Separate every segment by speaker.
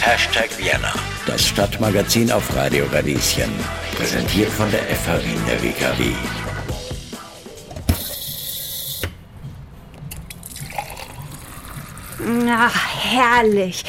Speaker 1: Hashtag Vienna, das Stadtmagazin auf Radio Radieschen. Präsentiert von der FH Wien der WKW.
Speaker 2: Ach, herrlich.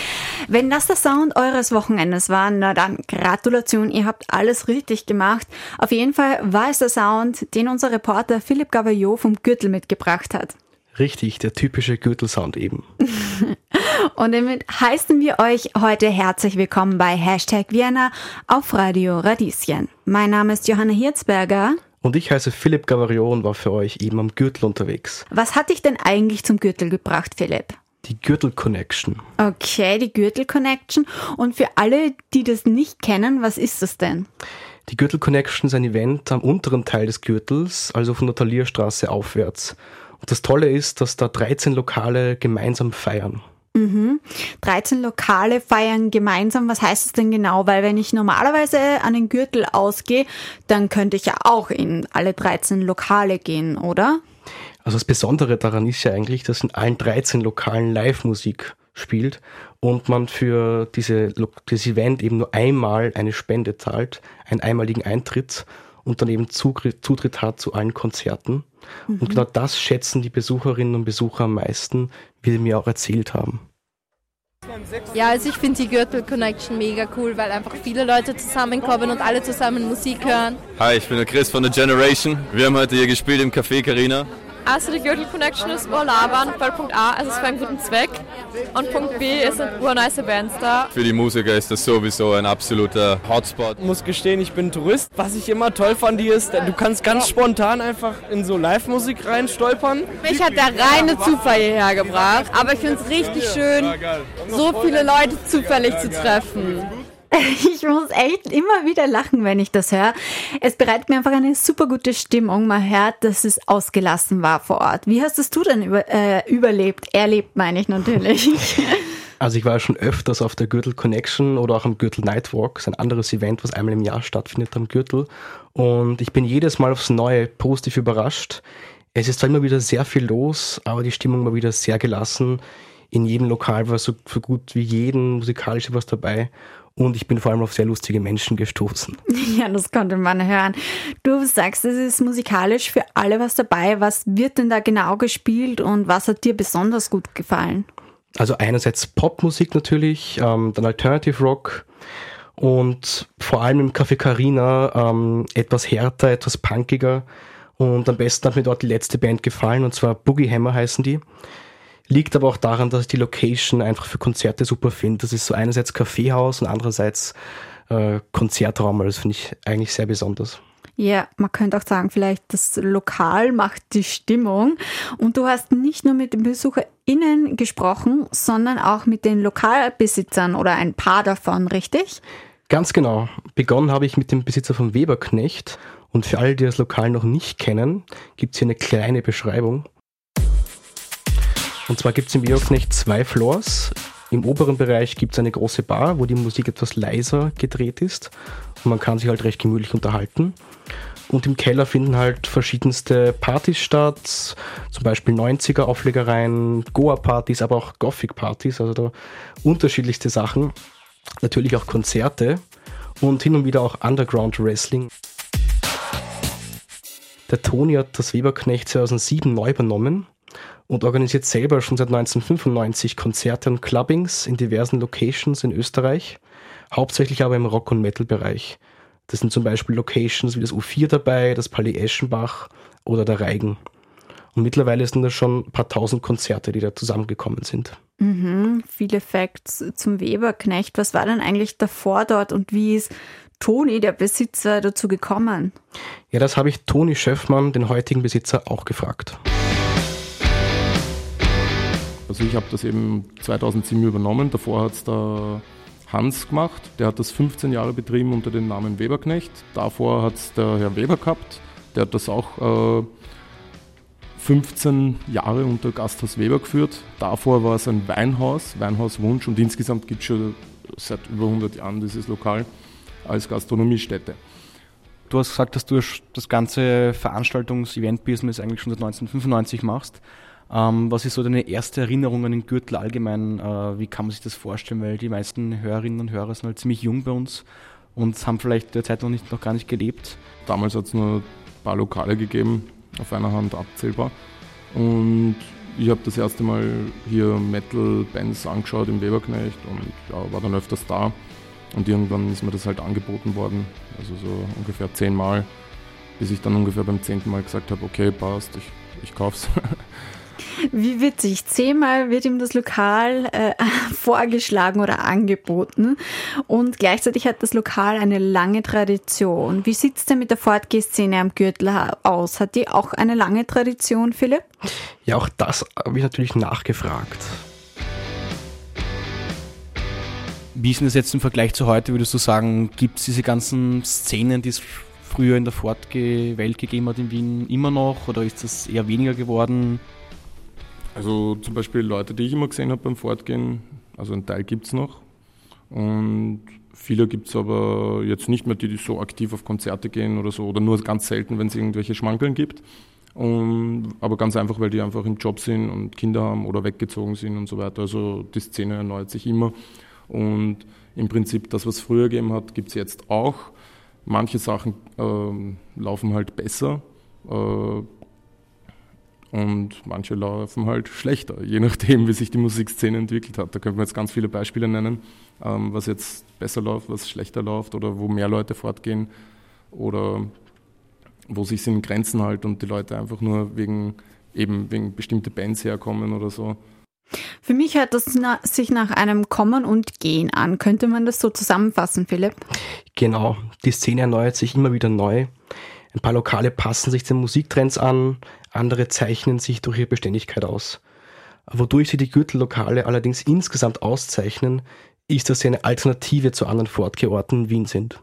Speaker 2: Wenn das der Sound eures Wochenendes war, na dann Gratulation, ihr habt alles richtig gemacht. Auf jeden Fall war es der Sound, den unser Reporter Philipp Gavaillot vom Gürtel mitgebracht hat.
Speaker 3: Richtig, der typische Gürtelsound eben.
Speaker 2: Und damit heißen wir euch heute herzlich willkommen bei Hashtag Vienna auf Radio Radieschen. Mein Name ist Johanna Hirzberger.
Speaker 3: Und ich heiße Philipp Gavario und war für euch eben am Gürtel unterwegs.
Speaker 2: Was hat dich denn eigentlich zum Gürtel gebracht, Philipp?
Speaker 3: Die Gürtel Connection.
Speaker 2: Okay, die Gürtel Connection. Und für alle, die das nicht kennen, was ist das denn?
Speaker 3: Die Gürtel Connection ist ein Event am unteren Teil des Gürtels, also von der Talierstraße aufwärts. Und das Tolle ist, dass da 13 Lokale gemeinsam feiern.
Speaker 2: Mhm. 13 Lokale feiern gemeinsam. Was heißt das denn genau? Weil wenn ich normalerweise an den Gürtel ausgehe, dann könnte ich ja auch in alle 13 Lokale gehen, oder?
Speaker 3: Also das Besondere daran ist ja eigentlich, dass in allen 13 Lokalen Live-Musik spielt und man für diese, dieses Event eben nur einmal eine Spende zahlt, einen einmaligen Eintritt und dann eben Zutritt hat zu allen Konzerten. Mhm. Und genau das schätzen die Besucherinnen und Besucher am meisten, wie sie mir auch erzählt haben.
Speaker 4: Ja, also ich finde die Gürtel Connection mega cool, weil einfach viele Leute zusammenkommen und alle zusammen Musik hören.
Speaker 5: Hi, ich bin der Chris von der Generation. Wir haben heute hier gespielt im Café Carina.
Speaker 6: Also die Gürtel Connection ist urlabern, weil Punkt A, es ist für einen guten Zweck und Punkt B, es sind urnice Bands da.
Speaker 5: Für die Musiker ist das sowieso ein absoluter Hotspot.
Speaker 7: Ich muss gestehen, ich bin Tourist. Was ich immer toll fand hier ist, du kannst ganz spontan einfach in so Live-Musik reinstolpern.
Speaker 4: Mich hat der reine Zufall hierher gebracht, aber ich finde es richtig schön, so viele Leute zufällig zu treffen.
Speaker 2: Ich muss echt immer wieder lachen, wenn ich das höre. Es bereitet mir einfach eine super gute Stimmung. Man hört, dass es ausgelassen war vor Ort. Wie hast es du denn über, äh, überlebt? Erlebt, meine ich natürlich.
Speaker 3: Also ich war schon öfters auf der Gürtel Connection oder auch am Gürtel Nightwalk, das ist ein anderes Event, was einmal im Jahr stattfindet am Gürtel. Und ich bin jedes Mal aufs Neue positiv überrascht. Es ist zwar immer wieder sehr viel los, aber die Stimmung war wieder sehr gelassen. In jedem Lokal war so, so gut wie jeden musikalisch etwas dabei. Und ich bin vor allem auf sehr lustige Menschen gestoßen.
Speaker 2: Ja, das konnte man hören. Du sagst, es ist musikalisch für alle was dabei. Was wird denn da genau gespielt und was hat dir besonders gut gefallen?
Speaker 3: Also einerseits Popmusik natürlich, ähm, dann Alternative Rock und vor allem im Café Carina ähm, etwas härter, etwas punkiger. Und am besten hat mir dort die letzte Band gefallen, und zwar Boogie Hammer heißen die. Liegt aber auch daran, dass ich die Location einfach für Konzerte super finde. Das ist so einerseits Kaffeehaus und andererseits äh, Konzertraum. Das finde ich eigentlich sehr besonders.
Speaker 2: Ja, man könnte auch sagen, vielleicht das Lokal macht die Stimmung. Und du hast nicht nur mit den BesucherInnen gesprochen, sondern auch mit den Lokalbesitzern oder ein paar davon, richtig?
Speaker 3: Ganz genau. Begonnen habe ich mit dem Besitzer vom Weberknecht. Und für alle, die das Lokal noch nicht kennen, gibt es hier eine kleine Beschreibung. Und zwar gibt es im Weberknecht zwei Floors. Im oberen Bereich gibt es eine große Bar, wo die Musik etwas leiser gedreht ist und man kann sich halt recht gemütlich unterhalten. Und im Keller finden halt verschiedenste Partys statt, zum Beispiel 90er Auflegereien, Goa-Partys, aber auch Gothic-Partys, also da unterschiedlichste Sachen. Natürlich auch Konzerte und hin und wieder auch Underground Wrestling. Der Toni hat das Weberknecht 2007 neu übernommen und organisiert selber schon seit 1995 Konzerte und Clubbings in diversen Locations in Österreich, hauptsächlich aber im Rock- und Metal-Bereich. Das sind zum Beispiel Locations wie das U4 dabei, das Palais Eschenbach oder der Reigen. Und mittlerweile sind da schon ein paar tausend Konzerte, die da zusammengekommen sind.
Speaker 2: Mhm, viele Facts zum Weberknecht. Was war denn eigentlich davor dort und wie ist Toni, der Besitzer, dazu gekommen?
Speaker 3: Ja, das habe ich Toni Schöffmann, den heutigen Besitzer, auch gefragt.
Speaker 8: Also ich habe das eben 2007 übernommen. Davor hat es der Hans gemacht. Der hat das 15 Jahre betrieben unter dem Namen Weberknecht. Davor hat es der Herr Weber gehabt. Der hat das auch äh, 15 Jahre unter Gasthaus Weber geführt. Davor war es ein Weinhaus, Weinhaus Wunsch und insgesamt gibt es schon seit über 100 Jahren dieses Lokal als Gastronomiestätte.
Speaker 9: Du hast gesagt, dass du das ganze Veranstaltungs-Event-Business eigentlich schon seit 1995 machst. Ähm, was ist so deine erste Erinnerung an den Gürtel allgemein? Äh, wie kann man sich das vorstellen? Weil die meisten Hörerinnen und Hörer sind halt ziemlich jung bei uns und haben vielleicht derzeit noch, nicht, noch gar nicht gelebt.
Speaker 8: Damals hat es nur ein paar Lokale gegeben, auf einer Hand abzählbar. Und ich habe das erste Mal hier Metal-Bands angeschaut im Weberknecht und ja, war dann öfters da. Und irgendwann ist mir das halt angeboten worden, also so ungefähr zehnmal, bis ich dann ungefähr beim zehnten Mal gesagt habe, okay, passt, ich, ich kauf's.
Speaker 2: Wie witzig. Zehnmal wird ihm das Lokal äh, vorgeschlagen oder angeboten. Und gleichzeitig hat das Lokal eine lange Tradition. Wie sieht es denn mit der Fortgeh-Szene am Gürtel aus? Hat die auch eine lange Tradition, Philipp?
Speaker 3: Ja, auch das habe ich natürlich nachgefragt.
Speaker 9: Wie ist denn das jetzt im Vergleich zu heute? Würdest du sagen, gibt es diese ganzen Szenen, die es früher in der Fortgeh-Welt gegeben hat in Wien, immer noch? Oder ist das eher weniger geworden?
Speaker 8: Also zum Beispiel Leute, die ich immer gesehen habe beim Fortgehen, also ein Teil gibt es noch. Und viele gibt es aber jetzt nicht mehr, die, so aktiv auf Konzerte gehen oder so, oder nur ganz selten, wenn es irgendwelche Schmankeln gibt. Und, aber ganz einfach, weil die einfach im Job sind und Kinder haben oder weggezogen sind und so weiter. Also die Szene erneuert sich immer. Und im Prinzip das, was früher gegeben hat, gibt es jetzt auch. Manche Sachen äh, laufen halt besser. Äh, und manche laufen halt schlechter, je nachdem, wie sich die Musikszene entwickelt hat. Da können wir jetzt ganz viele Beispiele nennen, ähm, was jetzt besser läuft, was schlechter läuft oder wo mehr Leute fortgehen oder wo sich in Grenzen halt und die Leute einfach nur wegen eben wegen bestimmte Bands herkommen oder so.
Speaker 2: Für mich hört das sich nach einem Kommen und Gehen an. Könnte man das so zusammenfassen, Philipp?
Speaker 3: Genau. Die Szene erneuert sich immer wieder neu. Ein paar Lokale passen sich den Musiktrends an, andere zeichnen sich durch ihre Beständigkeit aus. Wodurch sie die Gürtellokale allerdings insgesamt auszeichnen, ist, dass sie eine Alternative zu anderen Fortgeorten Wien sind.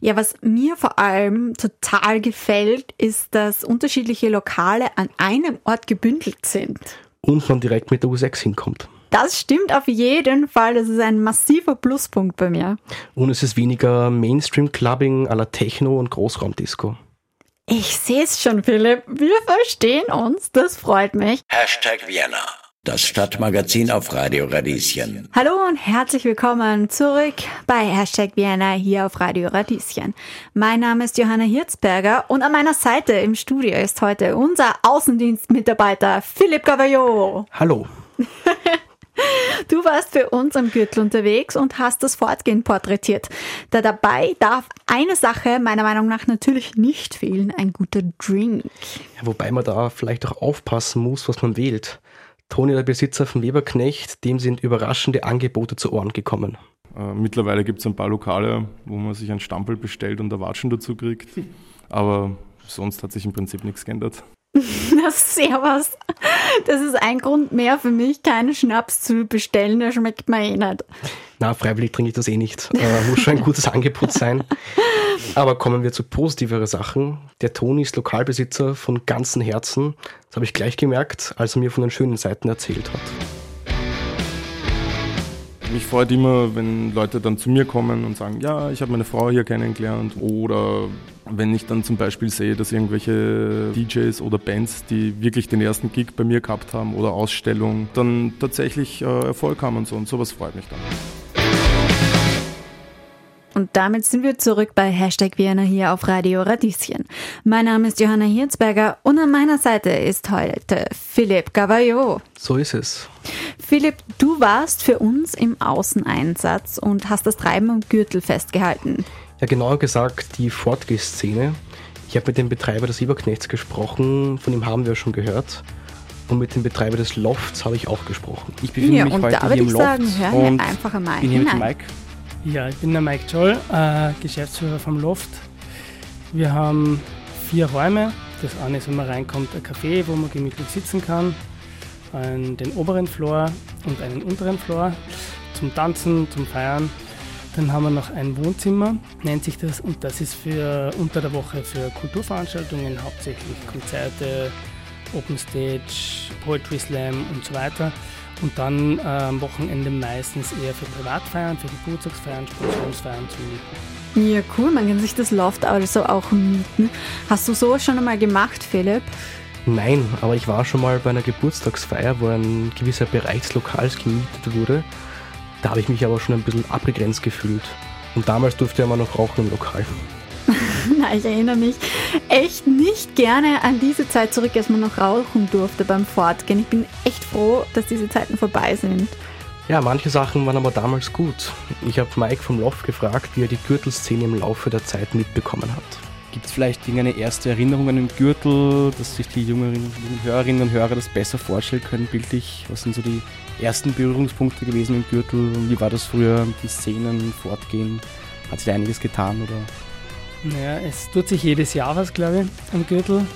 Speaker 2: Ja, was mir vor allem total gefällt, ist, dass unterschiedliche Lokale an einem Ort gebündelt sind.
Speaker 3: Und man direkt mit der U6 hinkommt.
Speaker 2: Das stimmt auf jeden Fall. Das ist ein massiver Pluspunkt bei mir.
Speaker 3: Und es ist weniger Mainstream-Clubbing à la Techno und Großraumdisco.
Speaker 2: Ich sehe es schon, Philipp. Wir verstehen uns. Das freut mich.
Speaker 1: Hashtag Vienna. Das Stadtmagazin auf Radio Radieschen.
Speaker 2: Hallo und herzlich willkommen zurück bei Hashtag Vienna hier auf Radio Radieschen. Mein Name ist Johanna Hirzberger und an meiner Seite im Studio ist heute unser Außendienstmitarbeiter Philipp Gavallot.
Speaker 3: Hallo.
Speaker 2: Du warst für uns am Gürtel unterwegs und hast das Fortgehen porträtiert. Da dabei darf eine Sache meiner Meinung nach natürlich nicht fehlen, ein guter Drink.
Speaker 3: Ja, wobei man da vielleicht auch aufpassen muss, was man wählt. Toni, der Besitzer von Weberknecht, dem sind überraschende Angebote zu Ohren gekommen.
Speaker 8: Äh, mittlerweile gibt es ein paar Lokale, wo man sich ein Stampel bestellt und Watschen dazu kriegt. Aber sonst hat sich im Prinzip nichts geändert.
Speaker 2: Das Servus. Das ist ein Grund mehr für mich, keinen Schnaps zu bestellen. Der schmeckt mir eh nicht.
Speaker 3: Na, freiwillig trinke ich das eh nicht. Äh, muss schon ein gutes Angebot sein. Aber kommen wir zu positiveren Sachen. Der Toni ist Lokalbesitzer von ganzem Herzen. Das habe ich gleich gemerkt, als er mir von den schönen Seiten erzählt hat.
Speaker 8: Mich freut immer, wenn Leute dann zu mir kommen und sagen, ja, ich habe meine Frau hier kennengelernt. Oder wenn ich dann zum Beispiel sehe, dass irgendwelche DJs oder Bands, die wirklich den ersten Gig bei mir gehabt haben oder Ausstellung, dann tatsächlich äh, Erfolg haben und so. Und sowas freut mich dann.
Speaker 2: Und damit sind wir zurück bei Hashtag Vienna hier auf Radio Radieschen. Mein Name ist Johanna Hirzberger und an meiner Seite ist heute Philipp Gavallot.
Speaker 3: So ist es.
Speaker 2: Philipp, du warst für uns im Außeneinsatz und hast das Treiben am Gürtel festgehalten.
Speaker 3: Ja, genauer gesagt die Fortgeh-Szene. Ich habe mit dem Betreiber des Überknechts gesprochen, von ihm haben wir schon gehört. Und mit dem Betreiber des Lofts habe ich auch gesprochen.
Speaker 2: Ich befinde ja, mich heute hier im Loft sagen, hören wir einfach einmal bin hier mit Mike.
Speaker 10: Ja, ich bin der Mike Joll, äh, Geschäftsführer vom Loft. Wir haben vier Räume. Das eine ist, wenn man reinkommt, ein Café, wo man gemütlich sitzen kann, einen, den oberen Floor und einen unteren Floor zum Tanzen, zum Feiern. Dann haben wir noch ein Wohnzimmer, nennt sich das, und das ist für unter der Woche für Kulturveranstaltungen, hauptsächlich Konzerte, Open Stage, Poetry Slam und so weiter. Und dann äh, am Wochenende meistens eher für Privatfeiern, für Geburtstagsfeiern, Sponsorensfeiern zu mieten.
Speaker 2: Ja, cool, man kann sich das Loft also auch mieten. Hast du sowas schon einmal gemacht, Philipp?
Speaker 3: Nein, aber ich war schon mal bei einer Geburtstagsfeier, wo ein gewisser Bereich des Lokals gemietet wurde. Da habe ich mich aber schon ein bisschen abgegrenzt gefühlt. Und damals durfte ja mal noch rauchen im Lokal.
Speaker 2: Na, ich erinnere mich echt nicht gerne an diese Zeit zurück, als man noch rauchen durfte beim Fortgehen. Ich bin echt froh, dass diese Zeiten vorbei sind.
Speaker 3: Ja, manche Sachen waren aber damals gut. Ich habe Mike vom Loft gefragt, wie er die Gürtelszene im Laufe der Zeit mitbekommen hat.
Speaker 9: Gibt es vielleicht irgendeine erste Erinnerung an den Gürtel, dass sich die jüngeren Hörerinnen und Hörer das besser vorstellen können, bildlich? Was sind so die ersten Berührungspunkte gewesen im Gürtel? Wie war das früher mit den Szenen, Fortgehen? Hat sich da einiges getan oder?
Speaker 10: Naja, es tut sich jedes Jahr was, glaube ich, am Gürtel.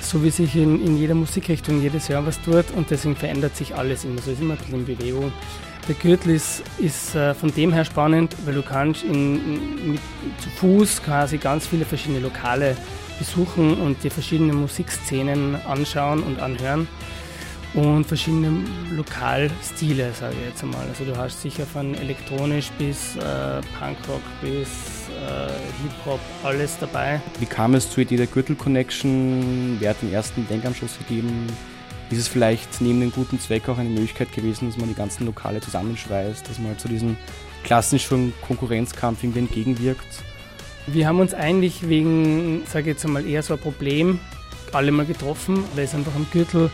Speaker 10: So wie sich in, in jeder Musikrichtung jedes Jahr was tut und deswegen verändert sich alles immer. So ist immer ein bisschen in Bewegung. Der Gürtel ist, ist äh, von dem her spannend, weil du kannst in, mit, zu Fuß quasi ganz viele verschiedene Lokale besuchen und dir verschiedene Musikszenen anschauen und anhören und verschiedene Lokalstile, sage ich jetzt einmal. Also du hast sicher von elektronisch bis äh, Punkrock bis Hip-Hop alles dabei.
Speaker 9: Wie kam es zur Idee der Gürtel Connection? Wer hat den ersten Denkanstoß gegeben? ist es vielleicht neben dem guten Zweck auch eine Möglichkeit gewesen, dass man die ganzen Lokale zusammenschweißt, dass man halt zu diesem klassischen Konkurrenzkampf irgendwie entgegenwirkt?
Speaker 10: Wir haben uns eigentlich wegen, sage ich jetzt einmal, eher so ein Problem alle mal getroffen, weil es einfach am Gürtel,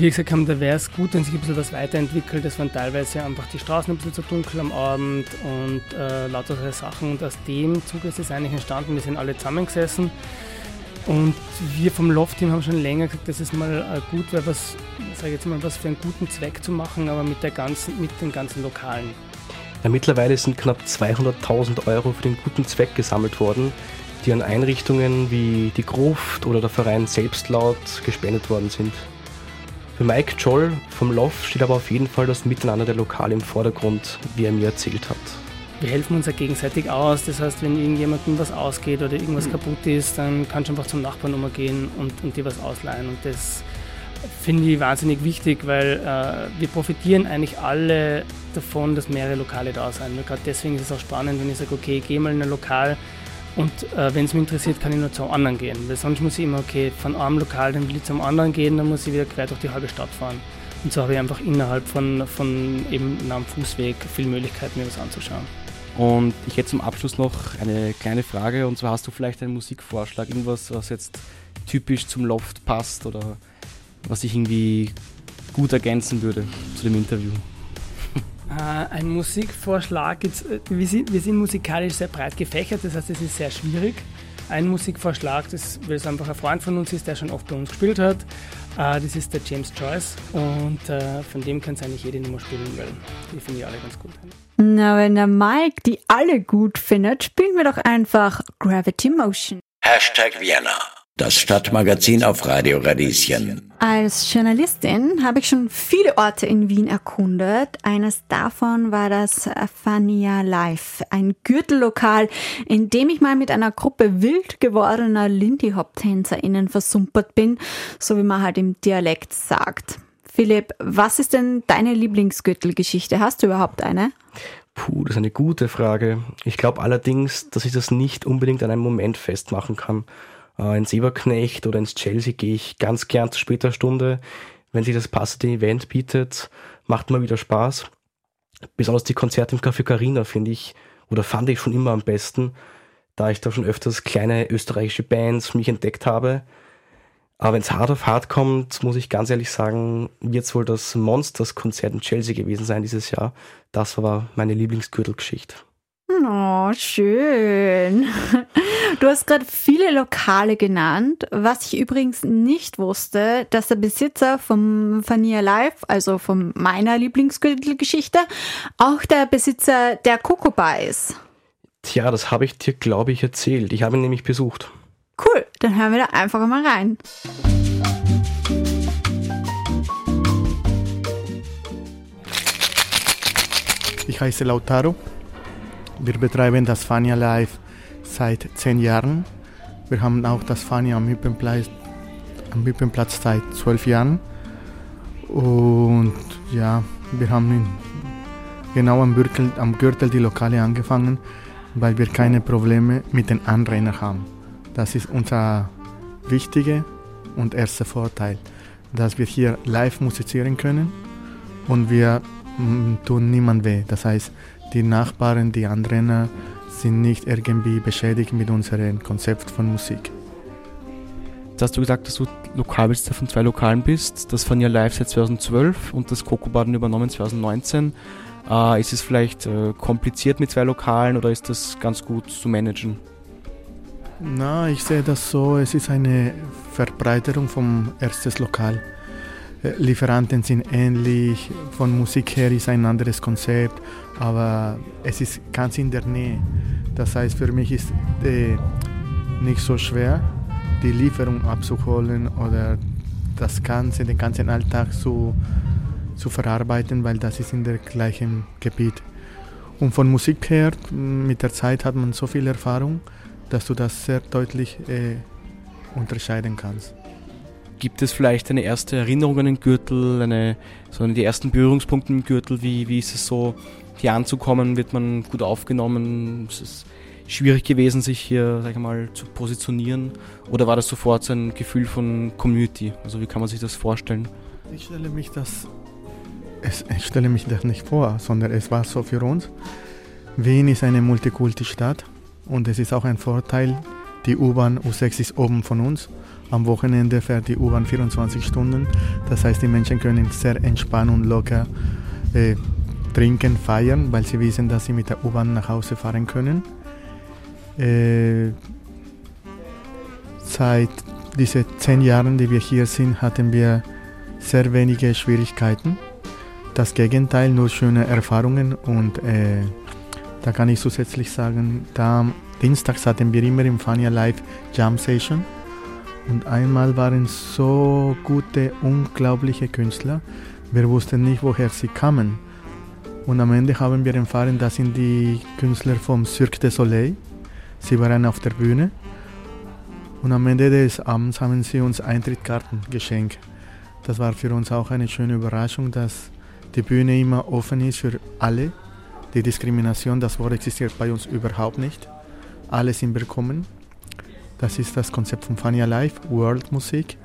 Speaker 10: wir gesagt haben, da wäre es gut, wenn sich ein bisschen was weiterentwickelt. Es waren teilweise einfach die Straßen ein bisschen zu dunkel am Abend und äh, lauter solche Sachen. Und aus dem Zug ist es eigentlich entstanden. Wir sind alle zusammengesessen und wir vom Loft-Team haben schon länger gesagt, dass es mal äh, gut wäre, was, sage jetzt mal, was für einen guten Zweck zu machen, aber mit, der ganzen, mit den ganzen Lokalen.
Speaker 3: Ja, mittlerweile sind knapp 200.000 Euro für den guten Zweck gesammelt worden, die an Einrichtungen wie die Gruft oder der Verein Selbstlaut gespendet worden sind. Für Mike Joll vom Loft steht aber auf jeden Fall das Miteinander der Lokale im Vordergrund, wie er mir erzählt hat
Speaker 10: wir helfen uns ja gegenseitig aus. Das heißt, wenn irgendjemandem was ausgeht oder irgendwas mhm. kaputt ist, dann kannst du einfach zum Nachbarn umgehen und, und dir was ausleihen. Und das finde ich wahnsinnig wichtig, weil äh, wir profitieren eigentlich alle davon, dass mehrere Lokale da sind. Gerade deswegen ist es auch spannend, wenn ich sage, okay, gehe mal in ein Lokal und äh, wenn es mich interessiert, kann ich nur zum anderen gehen. Weil sonst muss ich immer, okay, von einem Lokal, dann will ich zum anderen gehen, dann muss ich wieder quer durch die halbe Stadt fahren. Und so habe ich einfach innerhalb von, von eben einem Fußweg viel Möglichkeit, mir was anzuschauen.
Speaker 9: Und ich hätte zum Abschluss noch eine kleine Frage und zwar hast du vielleicht einen Musikvorschlag, irgendwas, was jetzt typisch zum Loft passt oder was sich irgendwie gut ergänzen würde zu dem Interview?
Speaker 10: Äh, ein Musikvorschlag, jetzt, äh, wir, sind, wir sind musikalisch sehr breit gefächert, das heißt, es ist sehr schwierig. Ein Musikvorschlag, das, weil es einfach ein Freund von uns ist, der schon oft bei uns gespielt hat, äh, das ist der James Joyce und von dem kann es eigentlich jede Nummer spielen, weil die finde ich alle ganz gut.
Speaker 2: Na, wenn der Mike die alle gut findet, spielen wir doch einfach Gravity Motion.
Speaker 1: Hashtag Vienna. Das Stadtmagazin auf Radio Radieschen.
Speaker 2: Als Journalistin habe ich schon viele Orte in Wien erkundet. Eines davon war das Fania Live, ein Gürtellokal, in dem ich mal mit einer Gruppe wild gewordener Lindy Hop TänzerInnen versumpert bin, so wie man halt im Dialekt sagt. Philipp, was ist denn deine Lieblingsgürtelgeschichte? Hast du überhaupt eine?
Speaker 3: Puh, das ist eine gute Frage. Ich glaube allerdings, dass ich das nicht unbedingt an einem Moment festmachen kann. Äh, ins Eberknecht oder ins Chelsea gehe ich ganz gern zu später Stunde. Wenn sich das passende Event bietet, macht mal wieder Spaß. Besonders die Konzerte im Café Carina finde ich oder fand ich schon immer am besten, da ich da schon öfters kleine österreichische Bands für mich entdeckt habe. Aber wenn es hart auf hart kommt, muss ich ganz ehrlich sagen, wird es wohl das Monsters-Konzert in Chelsea gewesen sein dieses Jahr. Das war meine Lieblingsgürtelgeschichte.
Speaker 2: Oh, schön. Du hast gerade viele Lokale genannt. Was ich übrigens nicht wusste, dass der Besitzer vom Fania Live, also von meiner Lieblingsgürtelgeschichte, auch der Besitzer der Coco Bar ist.
Speaker 3: Tja, das habe ich dir, glaube ich, erzählt. Ich habe ihn nämlich besucht.
Speaker 2: Cool, dann hören wir da einfach mal rein.
Speaker 11: Ich heiße Lautaro. Wir betreiben das Fania Live seit zehn Jahren. Wir haben auch das Fania am Hüppenplatz, am Hüppenplatz seit zwölf Jahren. Und ja, wir haben genau am Gürtel, am Gürtel die Lokale angefangen, weil wir keine Probleme mit den Anrainern haben. Das ist unser wichtige und erster Vorteil, dass wir hier live musizieren können und wir mm, tun niemand weh. Das heißt, die Nachbarn, die anderen sind nicht irgendwie beschädigt mit unserem Konzept von Musik.
Speaker 9: Jetzt hast du gesagt, dass du Lokalbesitzer von zwei Lokalen bist. Das von ja live seit 2012 und das Coco-Baden übernommen 2019. Äh, ist es vielleicht äh, kompliziert mit zwei Lokalen oder ist das ganz gut zu managen?
Speaker 11: Na, ich sehe das so, es ist eine Verbreiterung vom erstes Lokal. Lieferanten sind ähnlich, von Musik her ist ein anderes Konzept, aber es ist ganz in der Nähe. Das heißt, für mich ist äh, nicht so schwer, die Lieferung abzuholen oder das Ganze, den ganzen Alltag zu, zu verarbeiten, weil das ist in der gleichen Gebiet. Und von Musik her, mit der Zeit hat man so viel Erfahrung, dass du das sehr deutlich äh, unterscheiden kannst.
Speaker 9: Gibt es vielleicht eine erste Erinnerung an den Gürtel, eine, so die ersten Berührungspunkte im Gürtel? Wie, wie ist es so, hier anzukommen? Wird man gut aufgenommen? Ist es schwierig gewesen, sich hier, sag ich mal, zu positionieren? Oder war das sofort so ein Gefühl von Community? Also wie kann man sich das vorstellen?
Speaker 11: Ich stelle mich das, ich stelle mich das nicht vor, sondern es war so für uns. Wien ist eine Multikulti-Stadt und es ist auch ein Vorteil, die U-Bahn U6 ist oben von uns. Am Wochenende fährt die U-Bahn 24 Stunden. Das heißt, die Menschen können sehr entspannt und locker äh, trinken, feiern, weil sie wissen, dass sie mit der U-Bahn nach Hause fahren können. Äh, seit diesen zehn Jahren, die wir hier sind, hatten wir sehr wenige Schwierigkeiten. Das Gegenteil, nur schöne Erfahrungen und äh, da kann ich zusätzlich sagen, da dienstags hatten wir immer im Fania Live Jam Session und einmal waren so gute, unglaubliche Künstler. Wir wussten nicht, woher sie kamen. Und am Ende haben wir erfahren, das sind die Künstler vom Cirque du Soleil. Sie waren auf der Bühne. Und am Ende des Abends haben sie uns Eintrittskarten geschenkt. Das war für uns auch eine schöne Überraschung, dass die Bühne immer offen ist für alle. Die Diskrimination, das Wort existiert bei uns überhaupt nicht. Alle sind willkommen. Das ist das Konzept von Fania Live, World Musik.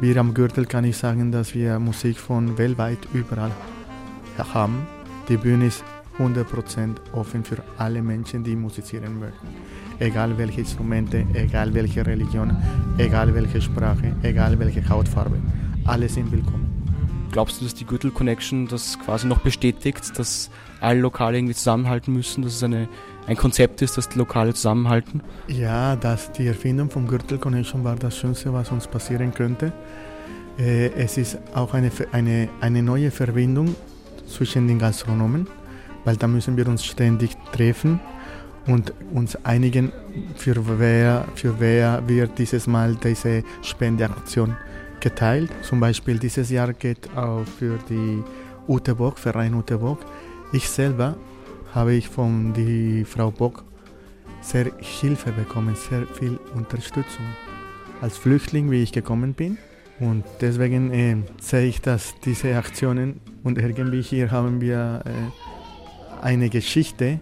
Speaker 11: Wir am Gürtel kann ich sagen, dass wir Musik von weltweit überall haben. Die Bühne ist 100% offen für alle Menschen, die musizieren möchten. Egal welche Instrumente, egal welche Religion, egal welche Sprache, egal welche Hautfarbe. Alle sind willkommen.
Speaker 9: Glaubst du, dass die Gürtel Connection das quasi noch bestätigt, dass alle Lokale irgendwie zusammenhalten müssen, dass es eine, ein Konzept ist, die Lokale zusammenhalten?
Speaker 11: Ja, dass die Erfindung vom Gürtel Connection war das Schönste, was uns passieren könnte. Äh, es ist auch eine, eine, eine neue Verbindung zwischen den Gastronomen, weil da müssen wir uns ständig treffen und uns einigen, für wer, für wer wird dieses Mal diese Spendeaktion geteilt. Zum Beispiel dieses Jahr geht auch für die Ute Bock, Verein Ute Bock. Ich selber habe ich von die Frau Bock sehr Hilfe bekommen, sehr viel Unterstützung. Als Flüchtling, wie ich gekommen bin, und deswegen äh, sehe ich, dass diese Aktionen und irgendwie hier haben wir äh, eine Geschichte,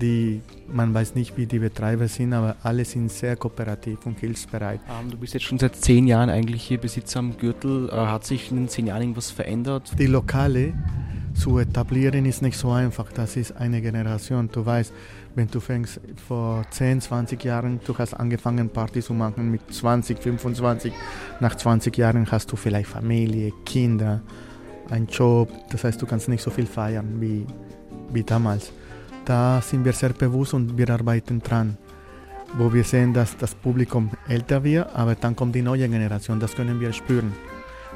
Speaker 11: die man weiß nicht, wie die Betreiber sind, aber alle sind sehr kooperativ und hilfsbereit.
Speaker 9: Um, du bist jetzt schon seit zehn Jahren eigentlich hier Besitzer am Gürtel. Uh, hat sich in den zehn Jahren irgendwas verändert?
Speaker 11: Die Lokale zu etablieren ist nicht so einfach. Das ist eine Generation. Du weißt, wenn du fängst vor 10, 20 Jahren, du hast angefangen Party zu machen mit 20, 25, nach 20 Jahren hast du vielleicht Familie, Kinder, einen Job, das heißt du kannst nicht so viel feiern wie, wie damals. Da sind wir sehr bewusst und wir arbeiten dran, wo wir sehen, dass das Publikum älter wird, aber dann kommt die neue Generation, das können wir spüren.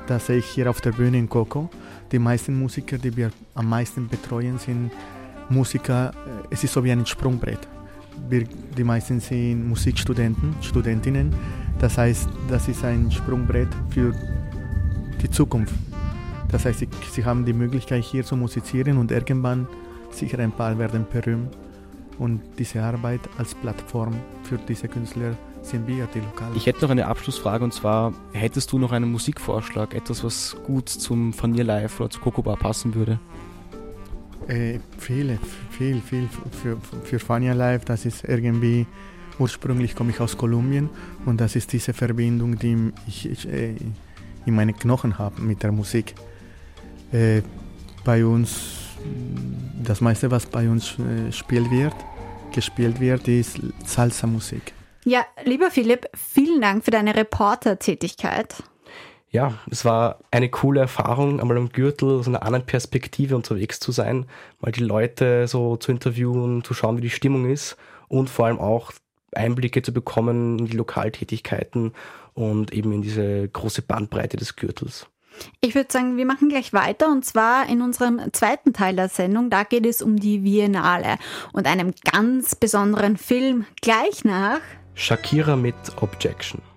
Speaker 11: Das sehe ich hier auf der Bühne in Coco. Die meisten Musiker, die wir am meisten betreuen, sind Musiker, es ist so wie ein Sprungbrett. Wir, die meisten sind Musikstudenten, Studentinnen. Das heißt, das ist ein Sprungbrett für die Zukunft. Das heißt, sie, sie haben die Möglichkeit hier zu musizieren und irgendwann sicher ein paar werden berühmt. Und diese Arbeit als Plattform für diese Künstler
Speaker 9: Ich hätte noch eine Abschlussfrage und zwar, hättest du noch einen Musikvorschlag, etwas, was gut zum Fanier Live oder zu Coco Bar passen würde?
Speaker 11: Äh, viele, viel, viel für, für Fania Live, das ist irgendwie Ursprünglich komme ich aus Kolumbien und das ist diese Verbindung, die ich, ich äh, in meinen Knochen habe mit der Musik. Äh, bei uns, das meiste, was bei uns äh, gespielt wird, gespielt wird, ist Salsa-Musik.
Speaker 2: Ja, lieber Philipp, vielen Dank für deine Reportertätigkeit.
Speaker 3: Ja, es war eine coole Erfahrung, einmal am Gürtel aus einer anderen Perspektive unterwegs zu sein, mal die Leute so zu interviewen, zu schauen, wie die Stimmung ist und vor allem auch Einblicke zu bekommen in die Lokaltätigkeiten und eben in diese große Bandbreite des Gürtels.
Speaker 2: Ich würde sagen, wir machen gleich weiter und zwar in unserem zweiten Teil der Sendung. Da geht es um die Biennale und einem ganz besonderen Film gleich nach
Speaker 3: Shakira mit Objection.